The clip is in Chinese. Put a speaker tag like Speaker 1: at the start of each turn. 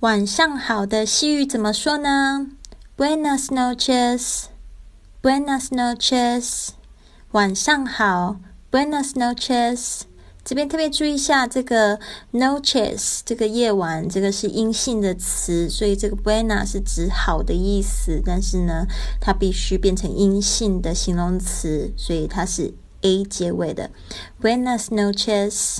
Speaker 1: 晚上好的西语怎么说呢？Buenas noches，Buenas noches，晚上好，Buenas noches。这边特别注意一下，这个 noches 这个夜晚，这个是阴性的词，所以这个 buena 是指好的意思，但是呢，它必须变成阴性的形容词，所以它是 a 结尾的。Buenas noches。